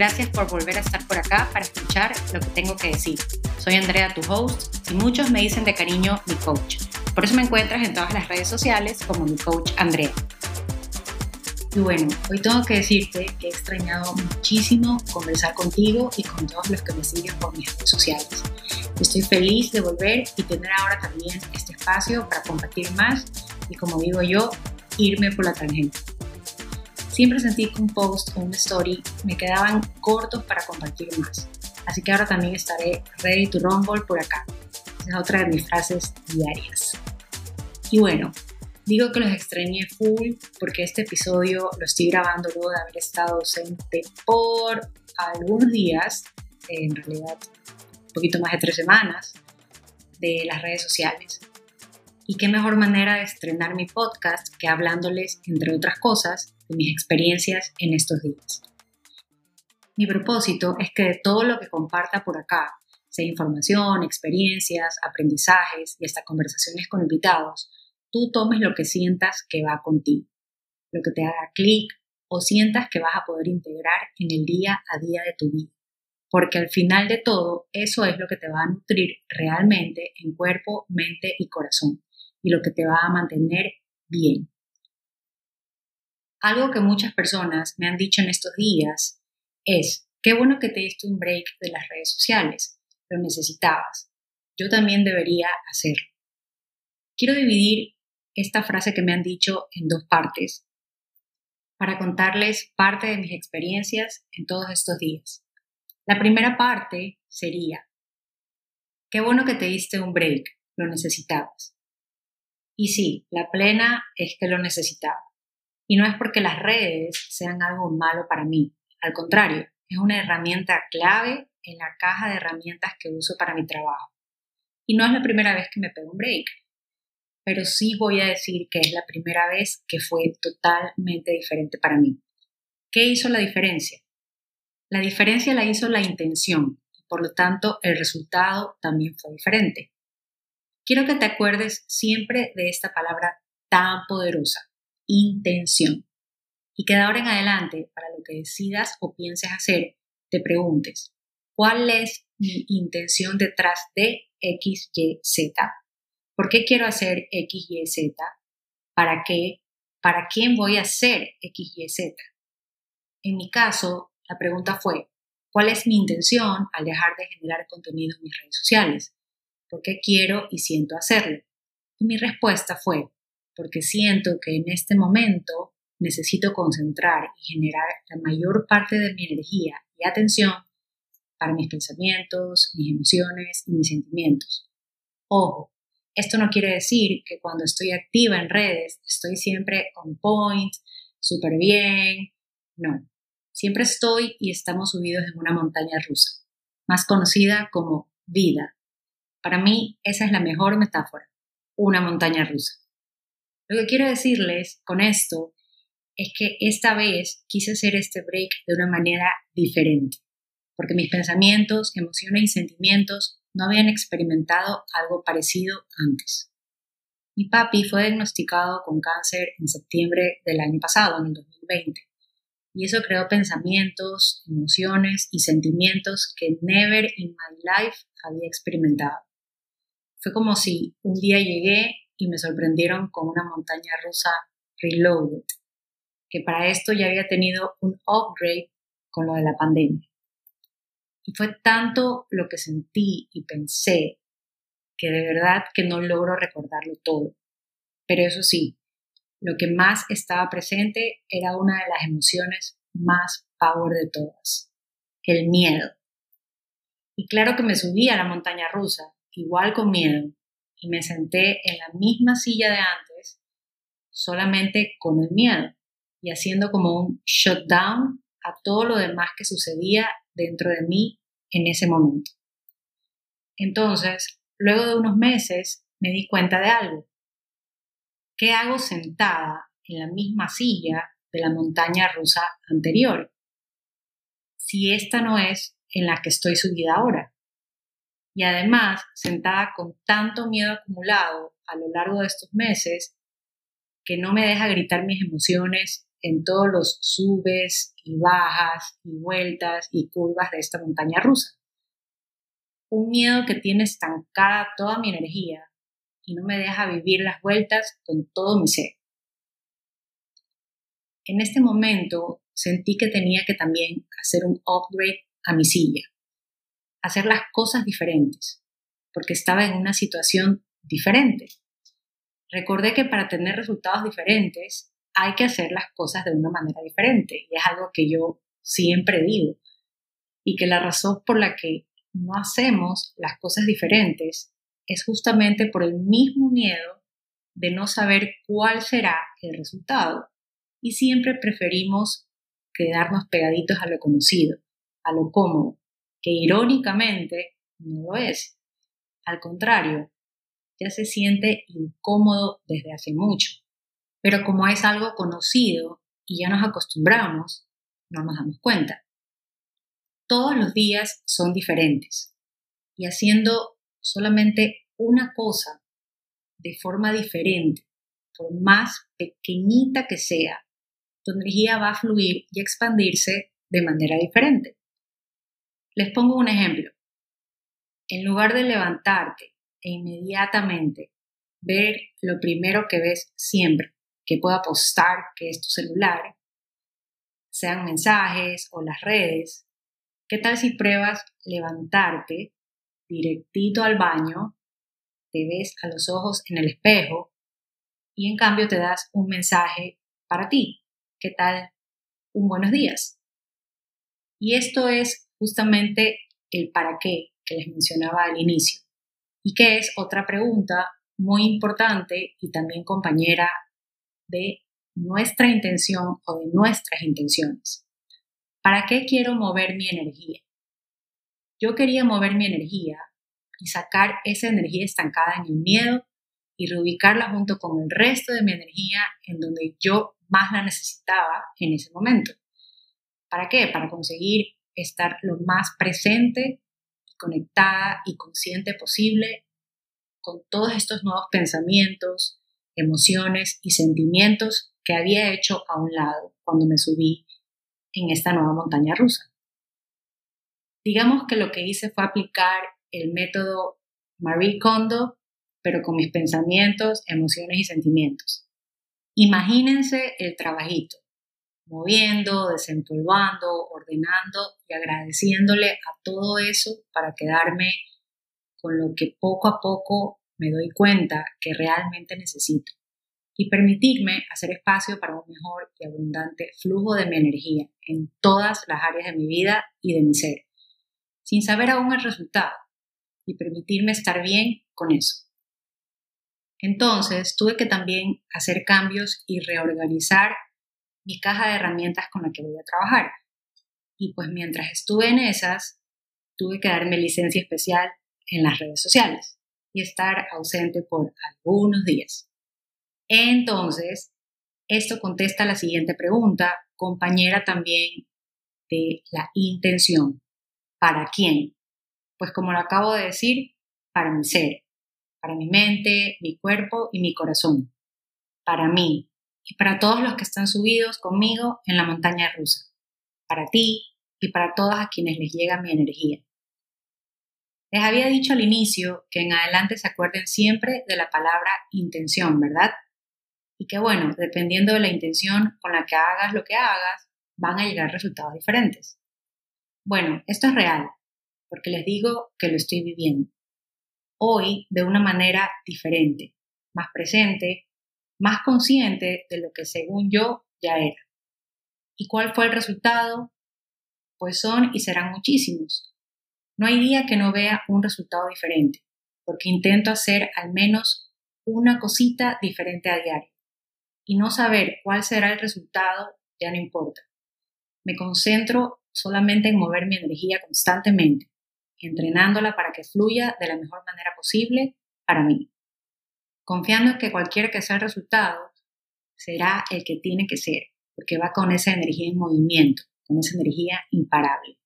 Gracias por volver a estar por acá para escuchar lo que tengo que decir. Soy Andrea, tu host, y muchos me dicen de cariño mi coach. Por eso me encuentras en todas las redes sociales como mi coach Andrea. Y bueno, hoy tengo que decirte que he extrañado muchísimo conversar contigo y con todos los que me siguen por mis redes sociales. Estoy feliz de volver y tener ahora también este espacio para compartir más y como digo yo, irme por la tangente. Siempre sentí que un post o una story me quedaban cortos para compartir más. Así que ahora también estaré ready to rumble por acá. Esa es otra de mis frases diarias. Y bueno, digo que los extrañé full porque este episodio lo estoy grabando luego de haber estado ausente por algunos días, en realidad un poquito más de tres semanas, de las redes sociales. Y qué mejor manera de estrenar mi podcast que hablándoles, entre otras cosas, de mis experiencias en estos días. Mi propósito es que de todo lo que comparta por acá, sea información, experiencias, aprendizajes y hasta conversaciones con invitados, tú tomes lo que sientas que va contigo, lo que te haga clic o sientas que vas a poder integrar en el día a día de tu vida. Porque al final de todo, eso es lo que te va a nutrir realmente en cuerpo, mente y corazón y lo que te va a mantener bien. Algo que muchas personas me han dicho en estos días es, qué bueno que te diste un break de las redes sociales, lo necesitabas. Yo también debería hacerlo. Quiero dividir esta frase que me han dicho en dos partes para contarles parte de mis experiencias en todos estos días. La primera parte sería, qué bueno que te diste un break, lo necesitabas. Y sí, la plena es que lo necesitaba. Y no es porque las redes sean algo malo para mí, al contrario, es una herramienta clave en la caja de herramientas que uso para mi trabajo. Y no es la primera vez que me pego un break, pero sí voy a decir que es la primera vez que fue totalmente diferente para mí. ¿Qué hizo la diferencia? La diferencia la hizo la intención, por lo tanto el resultado también fue diferente. Quiero que te acuerdes siempre de esta palabra tan poderosa, intención. Y que de ahora en adelante, para lo que decidas o pienses hacer, te preguntes, ¿cuál es mi intención detrás de X, Y, Z? ¿Por qué quiero hacer X, Y, Z? ¿Para qué? ¿Para quién voy a hacer X, Y, Z? En mi caso, la pregunta fue, ¿cuál es mi intención al dejar de generar contenido en mis redes sociales? porque quiero y siento hacerlo. Y mi respuesta fue, porque siento que en este momento necesito concentrar y generar la mayor parte de mi energía y atención para mis pensamientos, mis emociones y mis sentimientos. Ojo, esto no quiere decir que cuando estoy activa en redes estoy siempre on point, súper bien. No, siempre estoy y estamos subidos en una montaña rusa, más conocida como vida, para mí esa es la mejor metáfora, una montaña rusa. Lo que quiero decirles con esto es que esta vez quise hacer este break de una manera diferente, porque mis pensamientos, emociones y sentimientos no habían experimentado algo parecido antes. Mi papi fue diagnosticado con cáncer en septiembre del año pasado, en el 2020, y eso creó pensamientos, emociones y sentimientos que never in my life había experimentado. Fue como si un día llegué y me sorprendieron con una montaña rusa reloaded, que para esto ya había tenido un upgrade con lo de la pandemia. Y fue tanto lo que sentí y pensé que de verdad que no logro recordarlo todo. Pero eso sí, lo que más estaba presente era una de las emociones más power de todas, el miedo. Y claro que me subí a la montaña rusa igual con miedo, y me senté en la misma silla de antes, solamente con el miedo, y haciendo como un shutdown a todo lo demás que sucedía dentro de mí en ese momento. Entonces, luego de unos meses, me di cuenta de algo. ¿Qué hago sentada en la misma silla de la montaña rusa anterior? Si esta no es en la que estoy subida ahora y además sentada con tanto miedo acumulado a lo largo de estos meses, que no me deja gritar mis emociones en todos los subes y bajas y vueltas y curvas de esta montaña rusa. Un miedo que tiene estancada toda mi energía y no me deja vivir las vueltas con todo mi ser. En este momento sentí que tenía que también hacer un upgrade a mi silla, hacer las cosas diferentes, porque estaba en una situación diferente. Recordé que para tener resultados diferentes hay que hacer las cosas de una manera diferente y es algo que yo siempre digo y que la razón por la que no hacemos las cosas diferentes es justamente por el mismo miedo de no saber cuál será el resultado y siempre preferimos quedarnos pegaditos a lo conocido, a lo cómodo, que irónicamente no lo es. Al contrario, ya se siente incómodo desde hace mucho. Pero como es algo conocido y ya nos acostumbramos, no nos damos cuenta. Todos los días son diferentes y haciendo solamente una cosa de forma diferente, por más pequeñita que sea, tu energía va a fluir y expandirse de manera diferente. Les pongo un ejemplo. En lugar de levantarte e inmediatamente ver lo primero que ves siempre, que pueda apostar que es tu celular, sean mensajes o las redes, ¿qué tal si pruebas levantarte directito al baño, te ves a los ojos en el espejo y en cambio te das un mensaje para ti? ¿Qué tal? Un buenos días. Y esto es justamente el para qué que les mencionaba al inicio y que es otra pregunta muy importante y también compañera de nuestra intención o de nuestras intenciones. ¿Para qué quiero mover mi energía? Yo quería mover mi energía y sacar esa energía estancada en el miedo y reubicarla junto con el resto de mi energía en donde yo más la necesitaba en ese momento. ¿Para qué? Para conseguir estar lo más presente conectada y consciente posible con todos estos nuevos pensamientos, emociones y sentimientos que había hecho a un lado cuando me subí en esta nueva montaña rusa. Digamos que lo que hice fue aplicar el método Marie Kondo, pero con mis pensamientos, emociones y sentimientos. Imagínense el trabajito moviendo, desempolvando, ordenando y agradeciéndole a todo eso para quedarme con lo que poco a poco me doy cuenta que realmente necesito y permitirme hacer espacio para un mejor y abundante flujo de mi energía en todas las áreas de mi vida y de mi ser, sin saber aún el resultado y permitirme estar bien con eso. Entonces tuve que también hacer cambios y reorganizar mi caja de herramientas con la que voy a trabajar. Y pues mientras estuve en esas, tuve que darme licencia especial en las redes sociales y estar ausente por algunos días. Entonces, esto contesta la siguiente pregunta, compañera también de la intención. ¿Para quién? Pues como lo acabo de decir, para mi ser, para mi mente, mi cuerpo y mi corazón. Para mí, y para todos los que están subidos conmigo en la montaña rusa, para ti y para todas a quienes les llega mi energía. Les había dicho al inicio que en adelante se acuerden siempre de la palabra intención, ¿verdad? Y que bueno, dependiendo de la intención con la que hagas lo que hagas, van a llegar resultados diferentes. Bueno, esto es real, porque les digo que lo estoy viviendo. Hoy de una manera diferente, más presente, más consciente de lo que según yo ya era. ¿Y cuál fue el resultado? Pues son y serán muchísimos. No hay día que no vea un resultado diferente, porque intento hacer al menos una cosita diferente a diario. Y no saber cuál será el resultado ya no importa. Me concentro solamente en mover mi energía constantemente, entrenándola para que fluya de la mejor manera posible para mí confiando en que cualquiera que sea el resultado será el que tiene que ser, porque va con esa energía en movimiento, con esa energía imparable.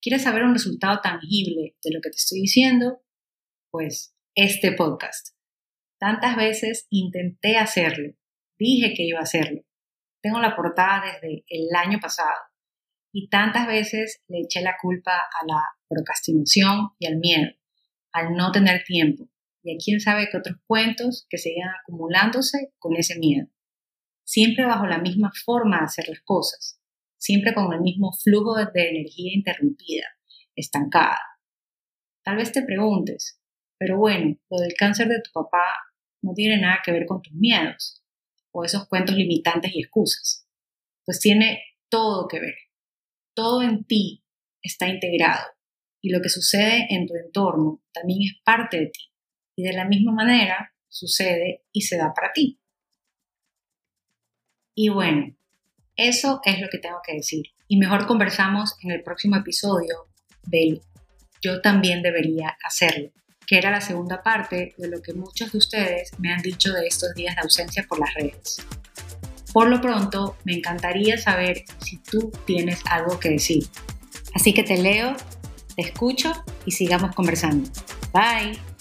¿Quieres saber un resultado tangible de lo que te estoy diciendo? Pues este podcast. Tantas veces intenté hacerlo, dije que iba a hacerlo. Tengo la portada desde el año pasado y tantas veces le eché la culpa a la procrastinación y al miedo, al no tener tiempo y a quién sabe qué otros cuentos que seguían acumulándose con ese miedo. Siempre bajo la misma forma de hacer las cosas, siempre con el mismo flujo de energía interrumpida, estancada. Tal vez te preguntes, pero bueno, lo del cáncer de tu papá no tiene nada que ver con tus miedos o esos cuentos limitantes y excusas. Pues tiene todo que ver. Todo en ti está integrado y lo que sucede en tu entorno también es parte de ti. Y de la misma manera sucede y se da para ti. Y bueno, eso es lo que tengo que decir. Y mejor conversamos en el próximo episodio del Yo también debería hacerlo que era la segunda parte de lo que muchos de ustedes me han dicho de estos días de ausencia por las redes. Por lo pronto, me encantaría saber si tú tienes algo que decir. Así que te leo, te escucho y sigamos conversando. Bye.